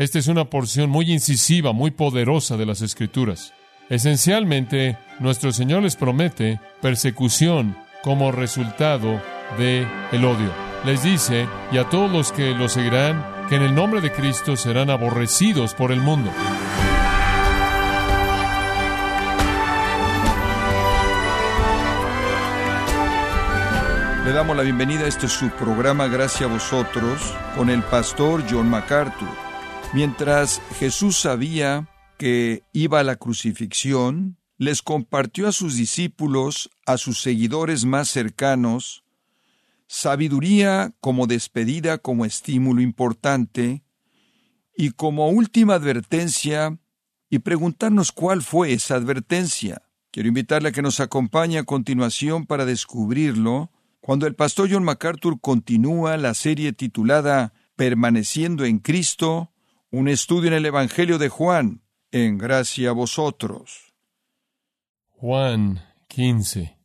Esta es una porción muy incisiva, muy poderosa de las Escrituras. Esencialmente, nuestro Señor les promete persecución como resultado de el odio. Les dice, y a todos los que lo seguirán, que en el nombre de Cristo serán aborrecidos por el mundo. Le damos la bienvenida a este su programa Gracias a vosotros con el pastor John MacArthur. Mientras Jesús sabía que iba a la crucifixión, les compartió a sus discípulos, a sus seguidores más cercanos, sabiduría como despedida, como estímulo importante, y como última advertencia, y preguntarnos cuál fue esa advertencia. Quiero invitarle a que nos acompañe a continuación para descubrirlo, cuando el pastor John MacArthur continúa la serie titulada Permaneciendo en Cristo, un estudio en el Evangelio de Juan, en gracia a vosotros. Juan 15.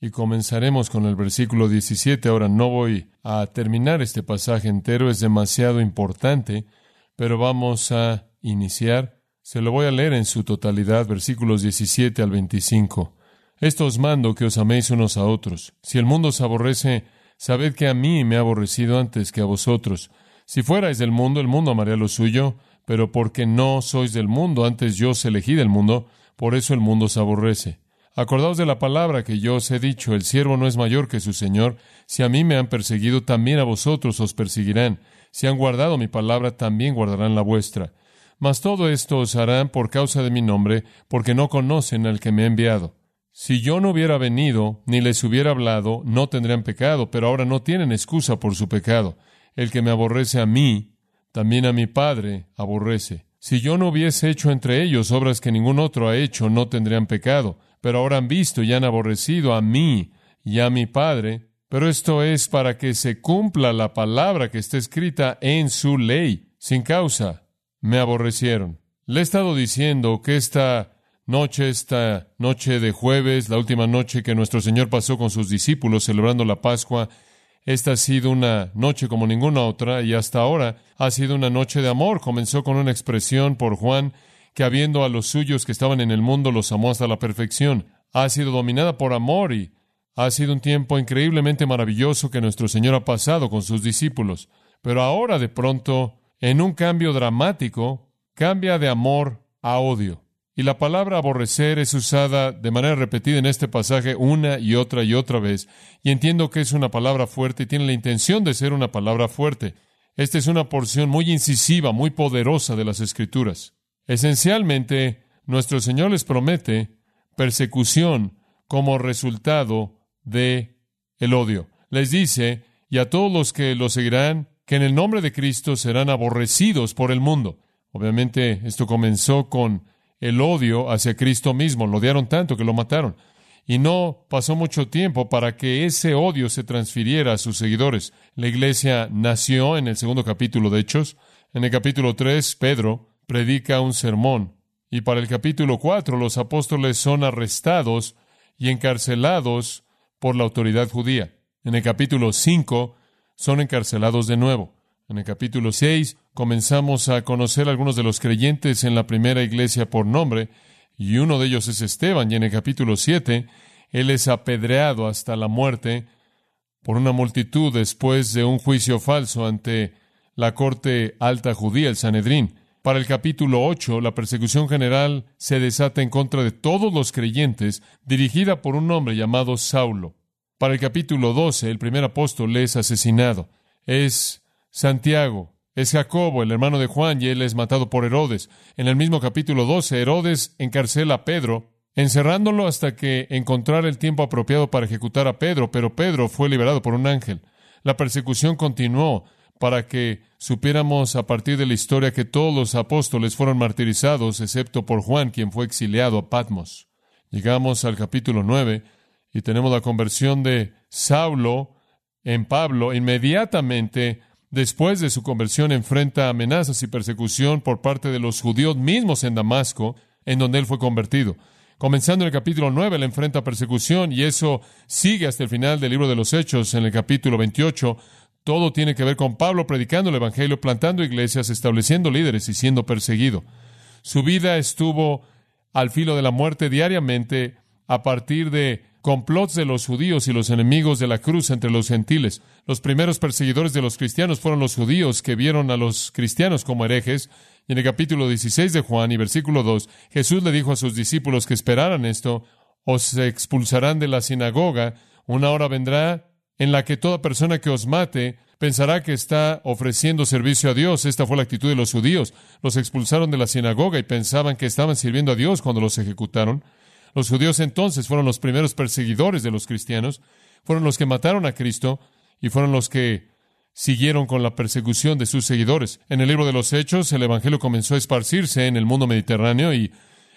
Y comenzaremos con el versículo 17. Ahora no voy a terminar este pasaje entero, es demasiado importante, pero vamos a iniciar. Se lo voy a leer en su totalidad, versículos 17 al 25. Esto os mando que os améis unos a otros. Si el mundo os aborrece, sabed que a mí me ha aborrecido antes que a vosotros. Si fuerais del mundo, el mundo amaría lo suyo, pero porque no sois del mundo, antes yo os elegí del mundo, por eso el mundo os aborrece. Acordaos de la palabra que yo os he dicho, el siervo no es mayor que su Señor. Si a mí me han perseguido, también a vosotros os perseguirán. Si han guardado mi palabra, también guardarán la vuestra. Mas todo esto os harán por causa de mi nombre, porque no conocen al que me ha enviado. Si yo no hubiera venido, ni les hubiera hablado, no tendrían pecado, pero ahora no tienen excusa por su pecado. El que me aborrece a mí, también a mi Padre aborrece. Si yo no hubiese hecho entre ellos obras que ningún otro ha hecho, no tendrían pecado. Pero ahora han visto y han aborrecido a mí y a mi Padre. Pero esto es para que se cumpla la palabra que está escrita en su ley. Sin causa, me aborrecieron. Le he estado diciendo que esta noche, esta noche de jueves, la última noche que nuestro Señor pasó con sus discípulos celebrando la Pascua, esta ha sido una noche como ninguna otra y hasta ahora ha sido una noche de amor. Comenzó con una expresión por Juan que habiendo a los suyos que estaban en el mundo los amó hasta la perfección. Ha sido dominada por amor y ha sido un tiempo increíblemente maravilloso que nuestro Señor ha pasado con sus discípulos. Pero ahora de pronto, en un cambio dramático, cambia de amor a odio. Y la palabra aborrecer es usada de manera repetida en este pasaje una y otra y otra vez. Y entiendo que es una palabra fuerte y tiene la intención de ser una palabra fuerte. Esta es una porción muy incisiva, muy poderosa de las Escrituras. Esencialmente, nuestro Señor les promete persecución como resultado de el odio. Les dice, y a todos los que lo seguirán, que en el nombre de Cristo serán aborrecidos por el mundo. Obviamente, esto comenzó con el odio hacia Cristo mismo. Lo odiaron tanto que lo mataron. Y no pasó mucho tiempo para que ese odio se transfiriera a sus seguidores. La iglesia nació en el segundo capítulo de Hechos. En el capítulo 3, Pedro predica un sermón. Y para el capítulo 4, los apóstoles son arrestados y encarcelados por la autoridad judía. En el capítulo 5, son encarcelados de nuevo. En el capítulo 6 comenzamos a conocer a algunos de los creyentes en la primera iglesia por nombre, y uno de ellos es Esteban, y en el capítulo 7 él es apedreado hasta la muerte por una multitud después de un juicio falso ante la corte alta judía, el Sanedrín. Para el capítulo 8, la persecución general se desata en contra de todos los creyentes, dirigida por un hombre llamado Saulo. Para el capítulo 12, el primer apóstol es asesinado. Es Santiago, es Jacobo, el hermano de Juan, y él es matado por Herodes. En el mismo capítulo 12, Herodes encarcela a Pedro, encerrándolo hasta que encontrara el tiempo apropiado para ejecutar a Pedro, pero Pedro fue liberado por un ángel. La persecución continuó para que supiéramos a partir de la historia que todos los apóstoles fueron martirizados, excepto por Juan, quien fue exiliado a Patmos. Llegamos al capítulo 9 y tenemos la conversión de Saulo en Pablo. Inmediatamente Después de su conversión enfrenta amenazas y persecución por parte de los judíos mismos en Damasco, en donde él fue convertido. Comenzando en el capítulo 9, él enfrenta persecución y eso sigue hasta el final del libro de los Hechos, en el capítulo 28, Todo tiene que ver con Pablo predicando el Evangelio, plantando iglesias, estableciendo líderes y siendo perseguido. Su vida estuvo al filo de la muerte diariamente a partir de complots de los judíos y los enemigos de la cruz entre los gentiles. Los primeros perseguidores de los cristianos fueron los judíos que vieron a los cristianos como herejes. Y en el capítulo 16 de Juan y versículo 2, Jesús le dijo a sus discípulos que esperaran esto, o se expulsarán de la sinagoga. Una hora vendrá en la que toda persona que os mate pensará que está ofreciendo servicio a Dios. Esta fue la actitud de los judíos. Los expulsaron de la sinagoga y pensaban que estaban sirviendo a Dios cuando los ejecutaron. Los judíos entonces fueron los primeros perseguidores de los cristianos, fueron los que mataron a Cristo y fueron los que siguieron con la persecución de sus seguidores. En el libro de los Hechos, el Evangelio comenzó a esparcirse en el mundo mediterráneo y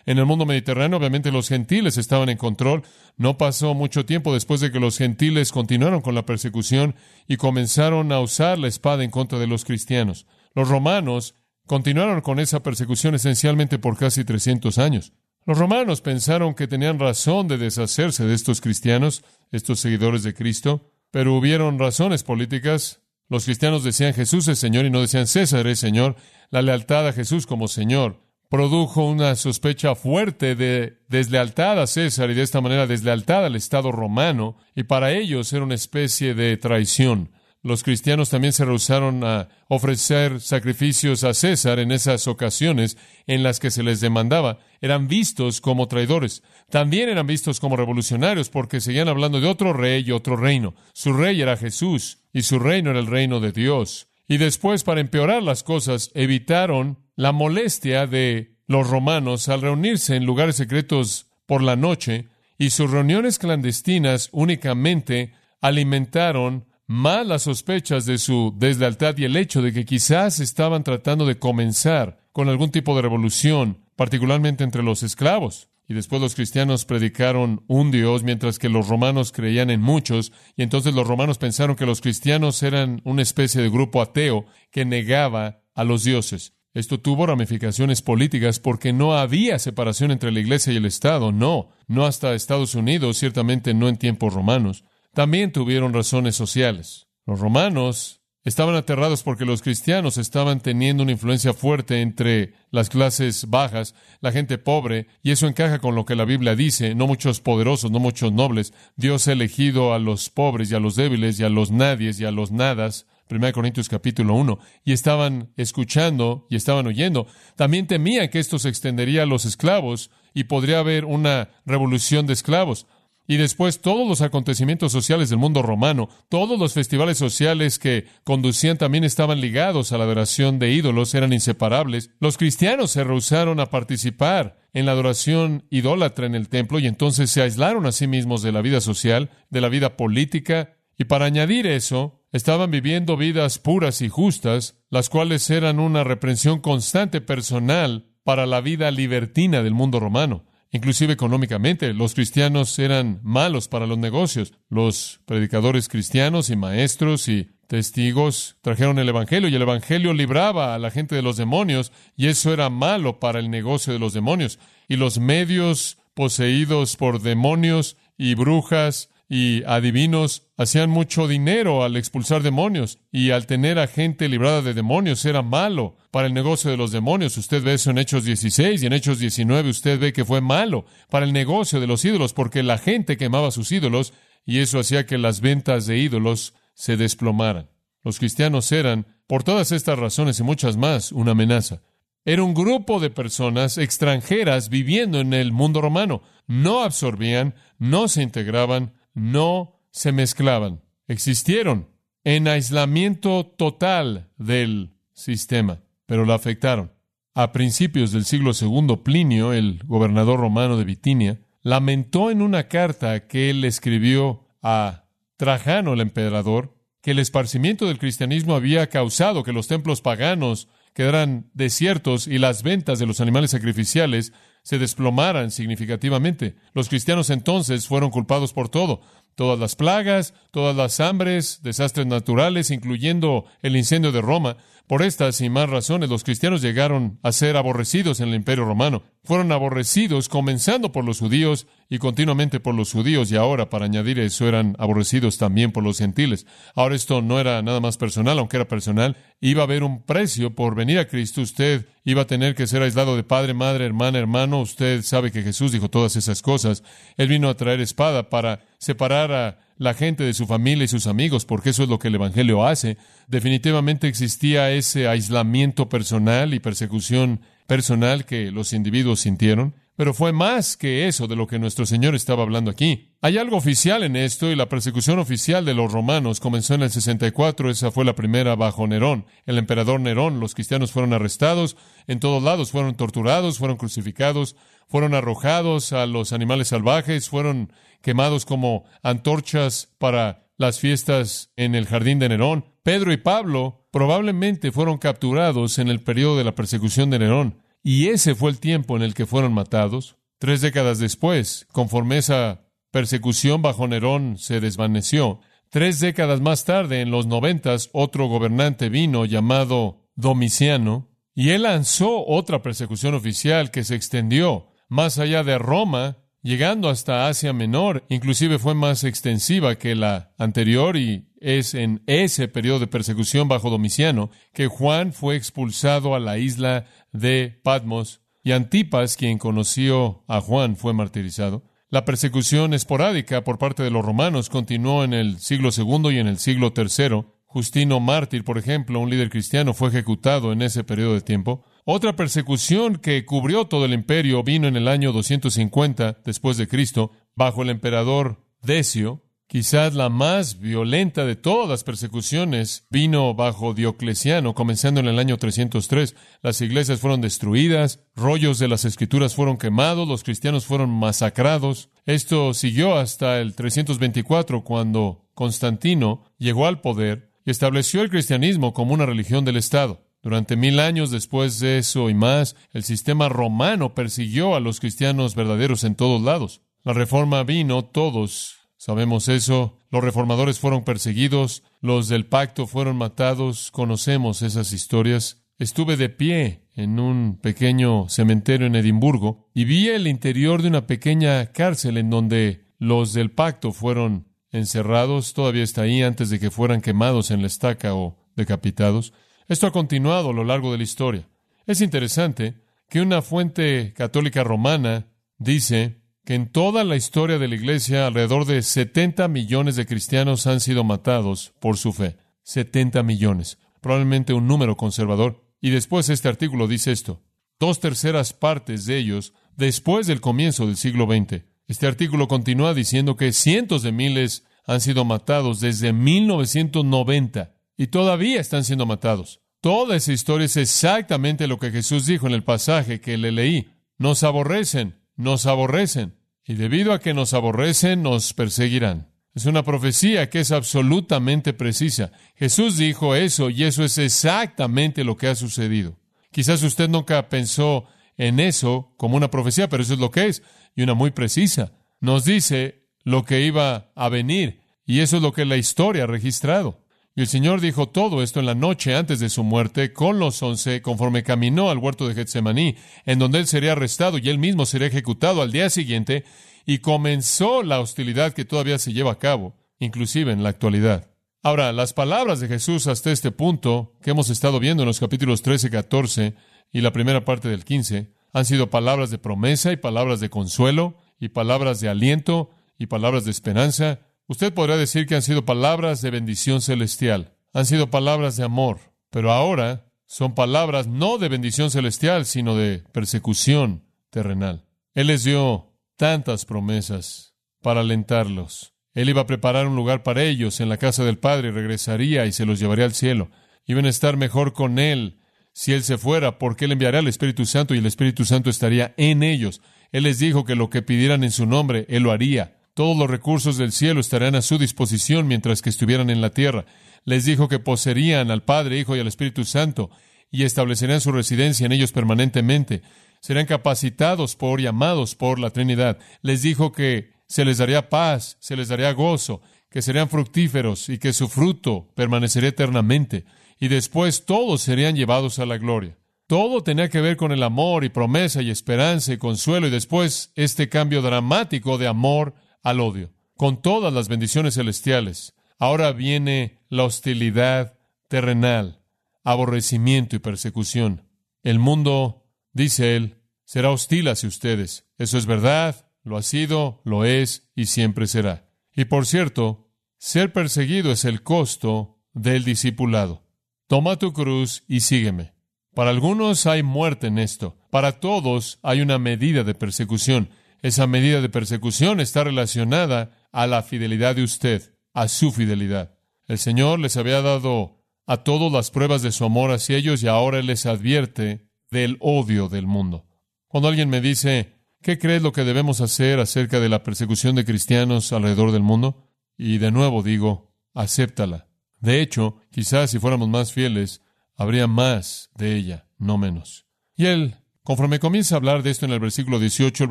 en el mundo mediterráneo, obviamente, los gentiles estaban en control. No pasó mucho tiempo después de que los gentiles continuaron con la persecución y comenzaron a usar la espada en contra de los cristianos. Los romanos continuaron con esa persecución esencialmente por casi 300 años. Los romanos pensaron que tenían razón de deshacerse de estos cristianos, estos seguidores de Cristo, pero hubieron razones políticas. Los cristianos decían Jesús es Señor y no decían César es Señor. La lealtad a Jesús como Señor produjo una sospecha fuerte de deslealtad a César y de esta manera deslealtad al Estado romano, y para ellos era una especie de traición. Los cristianos también se rehusaron a ofrecer sacrificios a César en esas ocasiones en las que se les demandaba. Eran vistos como traidores. También eran vistos como revolucionarios porque seguían hablando de otro rey y otro reino. Su rey era Jesús y su reino era el reino de Dios. Y después, para empeorar las cosas, evitaron la molestia de los romanos al reunirse en lugares secretos por la noche y sus reuniones clandestinas únicamente alimentaron más las sospechas de su deslealtad y el hecho de que quizás estaban tratando de comenzar con algún tipo de revolución, particularmente entre los esclavos. Y después los cristianos predicaron un Dios, mientras que los romanos creían en muchos, y entonces los romanos pensaron que los cristianos eran una especie de grupo ateo que negaba a los dioses. Esto tuvo ramificaciones políticas porque no había separación entre la iglesia y el Estado, no, no hasta Estados Unidos, ciertamente no en tiempos romanos también tuvieron razones sociales. Los romanos estaban aterrados porque los cristianos estaban teniendo una influencia fuerte entre las clases bajas, la gente pobre, y eso encaja con lo que la Biblia dice, no muchos poderosos, no muchos nobles. Dios ha elegido a los pobres y a los débiles y a los nadies y a los nadas. 1 Corintios capítulo 1, y estaban escuchando y estaban oyendo. También temían que esto se extendería a los esclavos y podría haber una revolución de esclavos. Y después todos los acontecimientos sociales del mundo romano, todos los festivales sociales que conducían también estaban ligados a la adoración de ídolos, eran inseparables. Los cristianos se rehusaron a participar en la adoración idólatra en el templo y entonces se aislaron a sí mismos de la vida social, de la vida política, y para añadir eso, estaban viviendo vidas puras y justas, las cuales eran una reprensión constante personal para la vida libertina del mundo romano inclusive económicamente. Los cristianos eran malos para los negocios. Los predicadores cristianos y maestros y testigos trajeron el Evangelio y el Evangelio libraba a la gente de los demonios y eso era malo para el negocio de los demonios. Y los medios poseídos por demonios y brujas y adivinos hacían mucho dinero al expulsar demonios y al tener a gente librada de demonios era malo para el negocio de los demonios. Usted ve eso en Hechos 16 y en Hechos 19 usted ve que fue malo para el negocio de los ídolos porque la gente quemaba sus ídolos y eso hacía que las ventas de ídolos se desplomaran. Los cristianos eran, por todas estas razones y muchas más, una amenaza. Era un grupo de personas extranjeras viviendo en el mundo romano. No absorbían, no se integraban, no se mezclaban. Existieron en aislamiento total del sistema, pero la afectaron. A principios del siglo II, Plinio, el gobernador romano de Bitinia, lamentó en una carta que él escribió a Trajano, el emperador, que el esparcimiento del cristianismo había causado que los templos paganos quedaran desiertos y las ventas de los animales sacrificiales se desplomaran significativamente. Los cristianos entonces fueron culpados por todo. todas las plagas, todas las hambres, desastres naturales, incluyendo el incendio de Roma. Por estas y más razones, los cristianos llegaron a ser aborrecidos en el Imperio Romano. Fueron aborrecidos comenzando por los judíos y continuamente por los judíos, y ahora, para añadir eso, eran aborrecidos también por los gentiles. Ahora esto no era nada más personal, aunque era personal. Iba a haber un precio por venir a Cristo. Usted iba a tener que ser aislado de padre, madre, hermana, hermano. Usted sabe que Jesús dijo todas esas cosas. Él vino a traer espada para separar a la gente de su familia y sus amigos, porque eso es lo que el Evangelio hace. Definitivamente existía ese aislamiento personal y persecución personal que los individuos sintieron, pero fue más que eso de lo que nuestro Señor estaba hablando aquí. Hay algo oficial en esto y la persecución oficial de los romanos comenzó en el 64, esa fue la primera bajo Nerón, el emperador Nerón. Los cristianos fueron arrestados, en todos lados fueron torturados, fueron crucificados, fueron arrojados a los animales salvajes, fueron quemados como antorchas para las fiestas en el jardín de Nerón. Pedro y Pablo probablemente fueron capturados en el periodo de la persecución de Nerón, y ese fue el tiempo en el que fueron matados. Tres décadas después, conforme esa persecución bajo Nerón se desvaneció, tres décadas más tarde, en los noventas, otro gobernante vino llamado Domiciano, y él lanzó otra persecución oficial que se extendió más allá de Roma llegando hasta Asia Menor, inclusive fue más extensiva que la anterior y es en ese periodo de persecución bajo Domiciano que Juan fue expulsado a la isla de Patmos y Antipas, quien conoció a Juan, fue martirizado. La persecución esporádica por parte de los romanos continuó en el siglo II y en el siglo III. Justino Mártir, por ejemplo, un líder cristiano, fue ejecutado en ese periodo de tiempo. Otra persecución que cubrió todo el imperio vino en el año 250 después de Cristo, bajo el emperador Decio. Quizás la más violenta de todas las persecuciones vino bajo Diocleciano, comenzando en el año 303. Las iglesias fueron destruidas, rollos de las escrituras fueron quemados, los cristianos fueron masacrados. Esto siguió hasta el 324, cuando Constantino llegó al poder y estableció el cristianismo como una religión del Estado. Durante mil años después de eso y más, el sistema romano persiguió a los cristianos verdaderos en todos lados. La reforma vino, todos sabemos eso. Los reformadores fueron perseguidos, los del pacto fueron matados, conocemos esas historias. Estuve de pie en un pequeño cementerio en Edimburgo y vi el interior de una pequeña cárcel en donde los del pacto fueron encerrados, todavía está ahí antes de que fueran quemados en la estaca o decapitados. Esto ha continuado a lo largo de la historia. Es interesante que una fuente católica romana dice que en toda la historia de la Iglesia alrededor de 70 millones de cristianos han sido matados por su fe. 70 millones. Probablemente un número conservador. Y después este artículo dice esto. Dos terceras partes de ellos después del comienzo del siglo XX. Este artículo continúa diciendo que cientos de miles han sido matados desde 1990 y todavía están siendo matados. Toda esa historia es exactamente lo que Jesús dijo en el pasaje que le leí. Nos aborrecen, nos aborrecen, y debido a que nos aborrecen, nos perseguirán. Es una profecía que es absolutamente precisa. Jesús dijo eso y eso es exactamente lo que ha sucedido. Quizás usted nunca pensó en eso como una profecía, pero eso es lo que es, y una muy precisa. Nos dice lo que iba a venir, y eso es lo que la historia ha registrado. Y el Señor dijo todo esto en la noche antes de su muerte con los once, conforme caminó al huerto de Getsemaní, en donde él sería arrestado y él mismo sería ejecutado al día siguiente, y comenzó la hostilidad que todavía se lleva a cabo, inclusive en la actualidad. Ahora, las palabras de Jesús hasta este punto, que hemos estado viendo en los capítulos 13 y 14 y la primera parte del 15, han sido palabras de promesa y palabras de consuelo y palabras de aliento y palabras de esperanza Usted podrá decir que han sido palabras de bendición celestial, han sido palabras de amor, pero ahora son palabras no de bendición celestial, sino de persecución terrenal. Él les dio tantas promesas para alentarlos. Él iba a preparar un lugar para ellos en la casa del Padre, regresaría y se los llevaría al cielo. Iban a estar mejor con Él si Él se fuera, porque Él enviaría al Espíritu Santo y el Espíritu Santo estaría en ellos. Él les dijo que lo que pidieran en su nombre, Él lo haría. Todos los recursos del cielo estarán a su disposición mientras que estuvieran en la tierra. Les dijo que poseerían al Padre, Hijo y al Espíritu Santo y establecerían su residencia en ellos permanentemente. Serán capacitados por y amados por la Trinidad. Les dijo que se les daría paz, se les daría gozo, que serían fructíferos y que su fruto permanecería eternamente, y después todos serían llevados a la gloria. Todo tenía que ver con el amor y promesa y esperanza y consuelo, y después este cambio dramático de amor al odio, con todas las bendiciones celestiales. Ahora viene la hostilidad terrenal, aborrecimiento y persecución. El mundo, dice él, será hostil hacia ustedes. Eso es verdad, lo ha sido, lo es y siempre será. Y por cierto, ser perseguido es el costo del discipulado. Toma tu cruz y sígueme. Para algunos hay muerte en esto. Para todos hay una medida de persecución. Esa medida de persecución está relacionada a la fidelidad de usted, a su fidelidad. El Señor les había dado a todos las pruebas de su amor hacia ellos y ahora les advierte del odio del mundo. Cuando alguien me dice, ¿Qué crees lo que debemos hacer acerca de la persecución de cristianos alrededor del mundo? Y de nuevo digo, acéptala. De hecho, quizás si fuéramos más fieles, habría más de ella, no menos. Y él, conforme comienza a hablar de esto en el versículo 18, el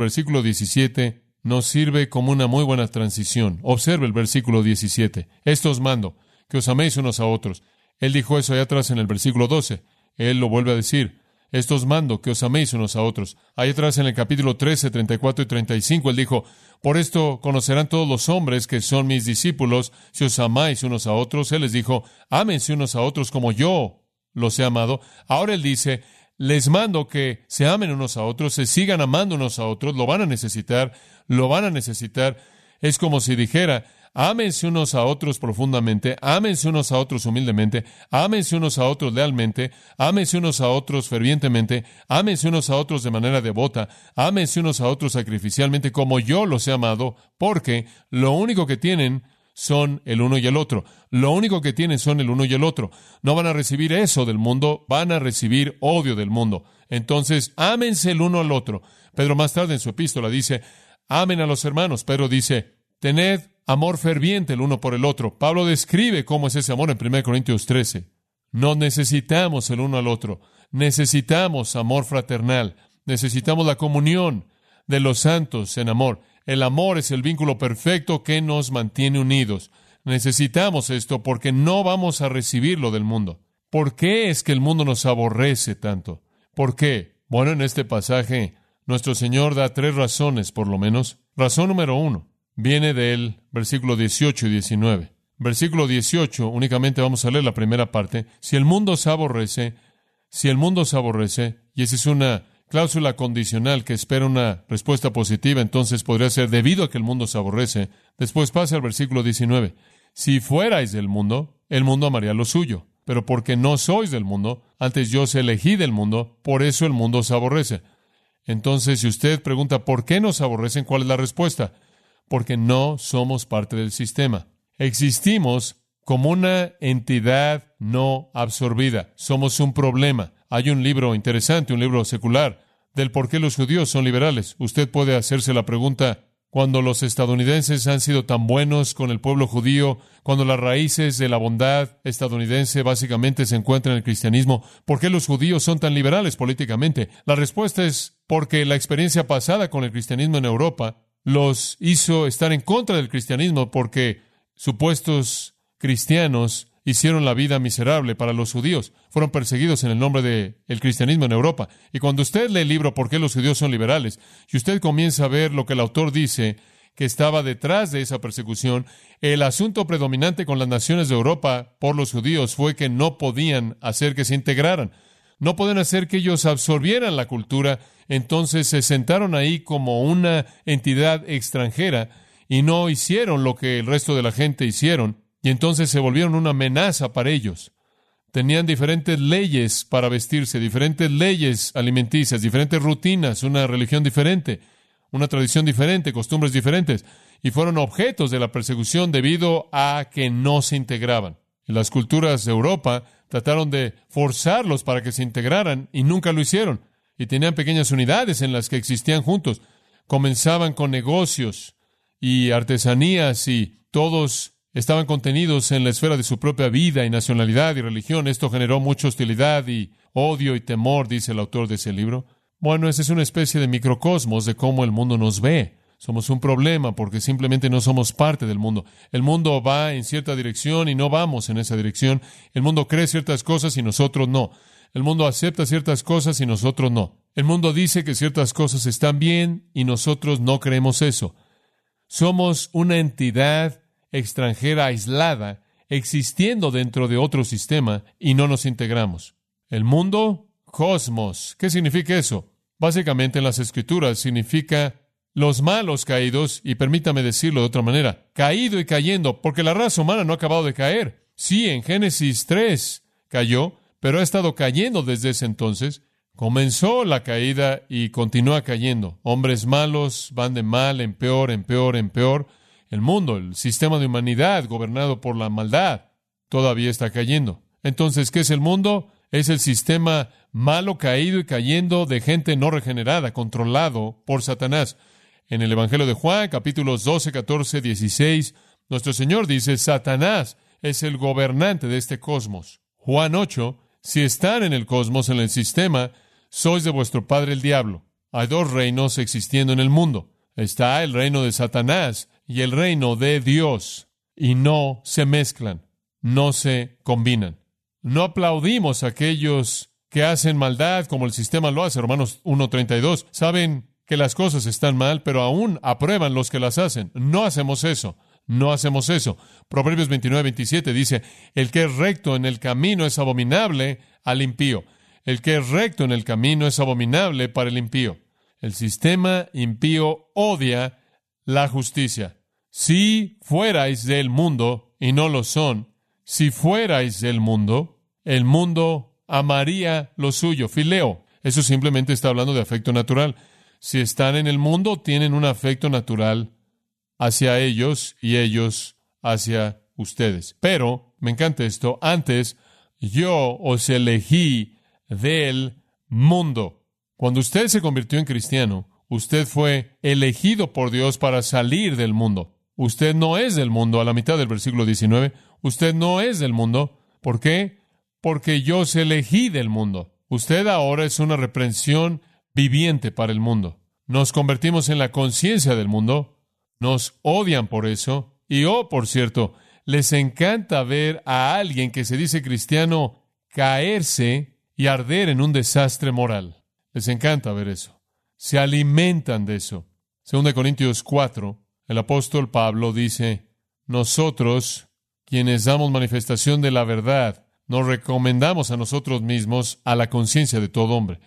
versículo 17 nos sirve como una muy buena transición. Observe el versículo 17. Esto os mando, que os améis unos a otros. Él dijo eso allá atrás en el versículo 12. Él lo vuelve a decir. Esto os mando, que os améis unos a otros. Ahí atrás en el capítulo 13, 34 y 35, él dijo, por esto conocerán todos los hombres que son mis discípulos, si os amáis unos a otros. Él les dijo, ámense unos a otros como yo los he amado. Ahora él dice, les mando que se amen unos a otros, se sigan amando unos a otros, lo van a necesitar, lo van a necesitar. Es como si dijera, Ámense unos a otros profundamente, ámense unos a otros humildemente, ámense unos a otros lealmente, ámense unos a otros fervientemente, ámense unos a otros de manera devota, ámense unos a otros sacrificialmente como yo los he amado, porque lo único que tienen son el uno y el otro. Lo único que tienen son el uno y el otro. No van a recibir eso del mundo, van a recibir odio del mundo. Entonces, ámense el uno al otro. Pedro más tarde en su epístola dice, amen a los hermanos. Pedro dice, tened amor ferviente el uno por el otro. Pablo describe cómo es ese amor en 1 Corintios 13. No necesitamos el uno al otro. Necesitamos amor fraternal. Necesitamos la comunión de los santos en amor. El amor es el vínculo perfecto que nos mantiene unidos. Necesitamos esto porque no vamos a recibirlo del mundo. ¿Por qué es que el mundo nos aborrece tanto? ¿Por qué? Bueno, en este pasaje nuestro Señor da tres razones, por lo menos. Razón número uno viene del versículo 18 y 19. Versículo 18, únicamente vamos a leer la primera parte. Si el mundo se aborrece, si el mundo se aborrece, y esa es una cláusula condicional que espera una respuesta positiva, entonces podría ser debido a que el mundo se aborrece. Después pasa al versículo 19. Si fuerais del mundo, el mundo amaría lo suyo. Pero porque no sois del mundo, antes yo os elegí del mundo, por eso el mundo se aborrece. Entonces, si usted pregunta por qué nos aborrecen, ¿cuál es la respuesta? porque no somos parte del sistema. Existimos como una entidad no absorbida. Somos un problema. Hay un libro interesante, un libro secular, del por qué los judíos son liberales. Usted puede hacerse la pregunta, cuando los estadounidenses han sido tan buenos con el pueblo judío, cuando las raíces de la bondad estadounidense básicamente se encuentran en el cristianismo, ¿por qué los judíos son tan liberales políticamente? La respuesta es porque la experiencia pasada con el cristianismo en Europa los hizo estar en contra del cristianismo porque supuestos cristianos hicieron la vida miserable para los judíos. Fueron perseguidos en el nombre del cristianismo en Europa. Y cuando usted lee el libro ¿Por qué los judíos son liberales? y usted comienza a ver lo que el autor dice que estaba detrás de esa persecución, el asunto predominante con las naciones de Europa por los judíos fue que no podían hacer que se integraran. No podían hacer que ellos absorbieran la cultura entonces se sentaron ahí como una entidad extranjera y no hicieron lo que el resto de la gente hicieron, y entonces se volvieron una amenaza para ellos. Tenían diferentes leyes para vestirse, diferentes leyes alimenticias, diferentes rutinas, una religión diferente, una tradición diferente, costumbres diferentes, y fueron objetos de la persecución debido a que no se integraban. Las culturas de Europa trataron de forzarlos para que se integraran y nunca lo hicieron y tenían pequeñas unidades en las que existían juntos. Comenzaban con negocios y artesanías y todos estaban contenidos en la esfera de su propia vida y nacionalidad y religión. Esto generó mucha hostilidad y odio y temor, dice el autor de ese libro. Bueno, esa es una especie de microcosmos de cómo el mundo nos ve. Somos un problema porque simplemente no somos parte del mundo. El mundo va en cierta dirección y no vamos en esa dirección. El mundo cree ciertas cosas y nosotros no. El mundo acepta ciertas cosas y nosotros no. El mundo dice que ciertas cosas están bien y nosotros no creemos eso. Somos una entidad extranjera aislada, existiendo dentro de otro sistema y no nos integramos. El mundo, cosmos. ¿Qué significa eso? Básicamente en las escrituras significa los malos caídos, y permítame decirlo de otra manera, caído y cayendo, porque la raza humana no ha acabado de caer. Sí, en Génesis 3 cayó, pero ha estado cayendo desde ese entonces. Comenzó la caída y continúa cayendo. Hombres malos van de mal en peor, en peor, en peor. El mundo, el sistema de humanidad gobernado por la maldad, todavía está cayendo. Entonces, ¿qué es el mundo? Es el sistema malo, caído y cayendo de gente no regenerada, controlado por Satanás. En el Evangelio de Juan, capítulos 12, 14, 16, nuestro Señor dice, Satanás es el gobernante de este cosmos. Juan 8, si están en el cosmos, en el sistema, sois de vuestro padre el diablo. Hay dos reinos existiendo en el mundo. Está el reino de Satanás y el reino de Dios. Y no se mezclan, no se combinan. No aplaudimos a aquellos que hacen maldad como el sistema lo hace. Romanos 1.32. Saben que las cosas están mal, pero aún aprueban los que las hacen. No hacemos eso. No hacemos eso. Proverbios 29, 27 dice, el que es recto en el camino es abominable al impío. El que es recto en el camino es abominable para el impío. El sistema impío odia la justicia. Si fuerais del mundo, y no lo son, si fuerais del mundo, el mundo amaría lo suyo. Fileo. Eso simplemente está hablando de afecto natural. Si están en el mundo, tienen un afecto natural hacia ellos y ellos hacia ustedes. Pero, me encanta esto, antes yo os elegí del mundo. Cuando usted se convirtió en cristiano, usted fue elegido por Dios para salir del mundo. Usted no es del mundo, a la mitad del versículo 19. Usted no es del mundo. ¿Por qué? Porque yo os elegí del mundo. Usted ahora es una reprensión viviente para el mundo. Nos convertimos en la conciencia del mundo nos odian por eso. Y oh, por cierto, les encanta ver a alguien que se dice cristiano caerse y arder en un desastre moral. Les encanta ver eso. Se alimentan de eso. Según de Corintios 4, el apóstol Pablo dice, nosotros, quienes damos manifestación de la verdad, nos recomendamos a nosotros mismos a la conciencia de todo hombre.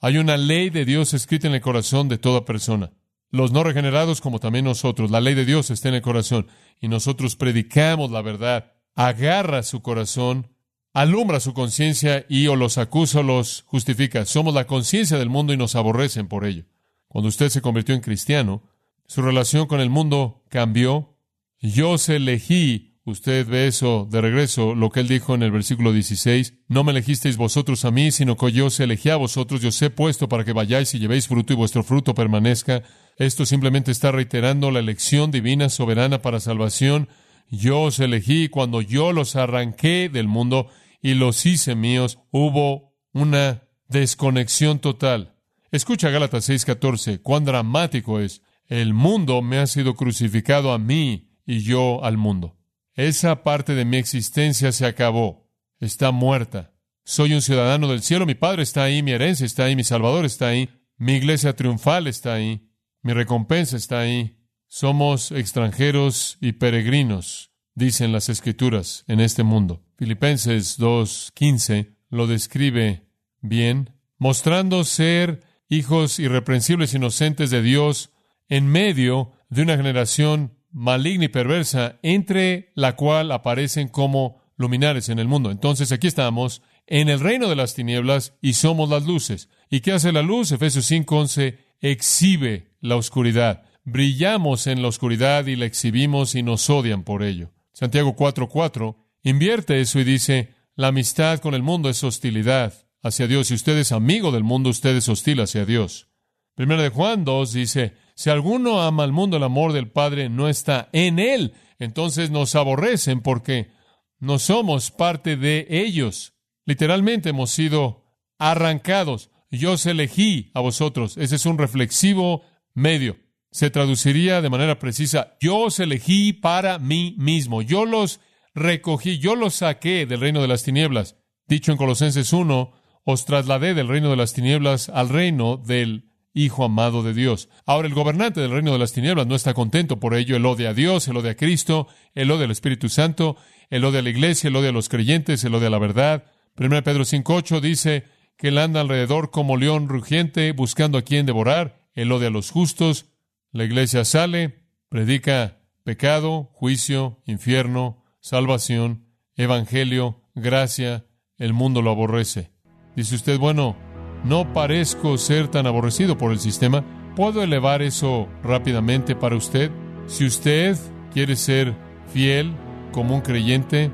Hay una ley de Dios escrita en el corazón de toda persona los no regenerados como también nosotros. La ley de Dios está en el corazón y nosotros predicamos la verdad. Agarra su corazón, alumbra su conciencia y o los acusa o los justifica. Somos la conciencia del mundo y nos aborrecen por ello. Cuando usted se convirtió en cristiano, su relación con el mundo cambió. Yo se elegí Usted ve eso de regreso, lo que él dijo en el versículo 16, no me elegisteis vosotros a mí, sino que yo os elegí a vosotros, yo os he puesto para que vayáis y llevéis fruto y vuestro fruto permanezca. Esto simplemente está reiterando la elección divina soberana para salvación. Yo os elegí cuando yo los arranqué del mundo y los hice míos. Hubo una desconexión total. Escucha Gálatas 6:14, cuán dramático es. El mundo me ha sido crucificado a mí y yo al mundo. Esa parte de mi existencia se acabó. Está muerta. Soy un ciudadano del cielo. Mi Padre está ahí, mi herencia está ahí, mi Salvador está ahí, mi iglesia triunfal está ahí, mi recompensa está ahí. Somos extranjeros y peregrinos, dicen las Escrituras, en este mundo. Filipenses 2.15 lo describe bien, mostrando ser hijos irreprensibles, inocentes de Dios, en medio de una generación maligna y perversa, entre la cual aparecen como luminares en el mundo. Entonces aquí estamos en el reino de las tinieblas y somos las luces. ¿Y qué hace la luz? Efesios 5:11 exhibe la oscuridad. Brillamos en la oscuridad y la exhibimos y nos odian por ello. Santiago 4:4 invierte eso y dice, la amistad con el mundo es hostilidad hacia Dios. Si usted es amigo del mundo, usted es hostil hacia Dios. Primero de Juan 2 dice, si alguno ama al mundo, el amor del Padre no está en él. Entonces nos aborrecen porque no somos parte de ellos. Literalmente hemos sido arrancados. Yo os elegí a vosotros. Ese es un reflexivo medio. se traduciría de manera precisa, yo os elegí para mí mismo, yo los recogí, yo los saqué del reino de las tinieblas. Dicho en Colosenses 1, os trasladé del reino de las tinieblas al reino del Hijo amado de Dios. Ahora el gobernante del reino de las tinieblas no está contento por ello. Él odia a Dios, él odia a Cristo, él odia al Espíritu Santo, él odia a la iglesia, él odia a los creyentes, él odia a la verdad. 1 Pedro 5.8 dice que él anda alrededor como león rugiente buscando a quien devorar. Él odia a los justos. La iglesia sale, predica pecado, juicio, infierno, salvación, evangelio, gracia. El mundo lo aborrece. Dice usted, bueno, no parezco ser tan aborrecido por el sistema. ¿Puedo elevar eso rápidamente para usted? Si usted quiere ser fiel como un creyente,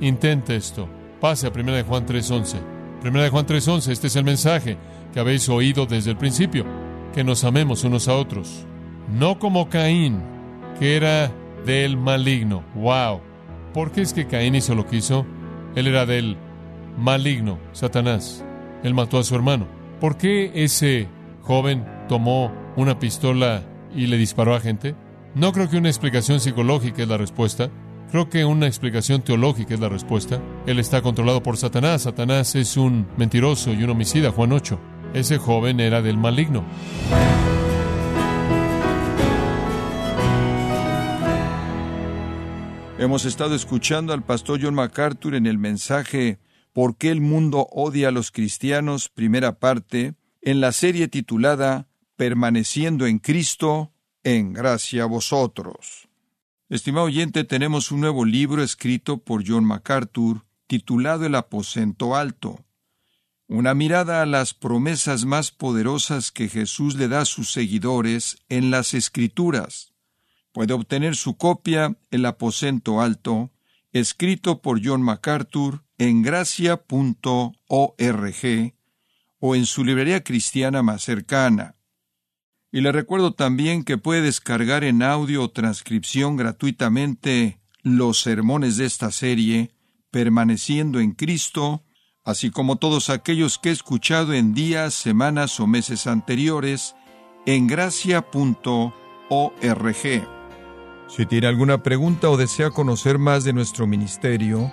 intente esto. Pase a 1 de Juan 3:11. 1 de Juan 3:11, este es el mensaje que habéis oído desde el principio, que nos amemos unos a otros. No como Caín, que era del maligno. Wow. ¿Por qué es que Caín hizo lo que hizo? Él era del maligno, Satanás. Él mató a su hermano. ¿Por qué ese joven tomó una pistola y le disparó a gente? No creo que una explicación psicológica es la respuesta. Creo que una explicación teológica es la respuesta. Él está controlado por Satanás. Satanás es un mentiroso y un homicida, Juan 8. Ese joven era del maligno. Hemos estado escuchando al pastor John MacArthur en el mensaje ¿Por qué el mundo odia a los cristianos? Primera parte, en la serie titulada Permaneciendo en Cristo, en gracia a vosotros. Estimado oyente, tenemos un nuevo libro escrito por John MacArthur titulado El aposento alto. Una mirada a las promesas más poderosas que Jesús le da a sus seguidores en las Escrituras. Puede obtener su copia El aposento alto, escrito por John MacArthur en gracia.org o en su librería cristiana más cercana. Y le recuerdo también que puede descargar en audio o transcripción gratuitamente los sermones de esta serie, permaneciendo en Cristo, así como todos aquellos que he escuchado en días, semanas o meses anteriores, en gracia.org. Si tiene alguna pregunta o desea conocer más de nuestro ministerio,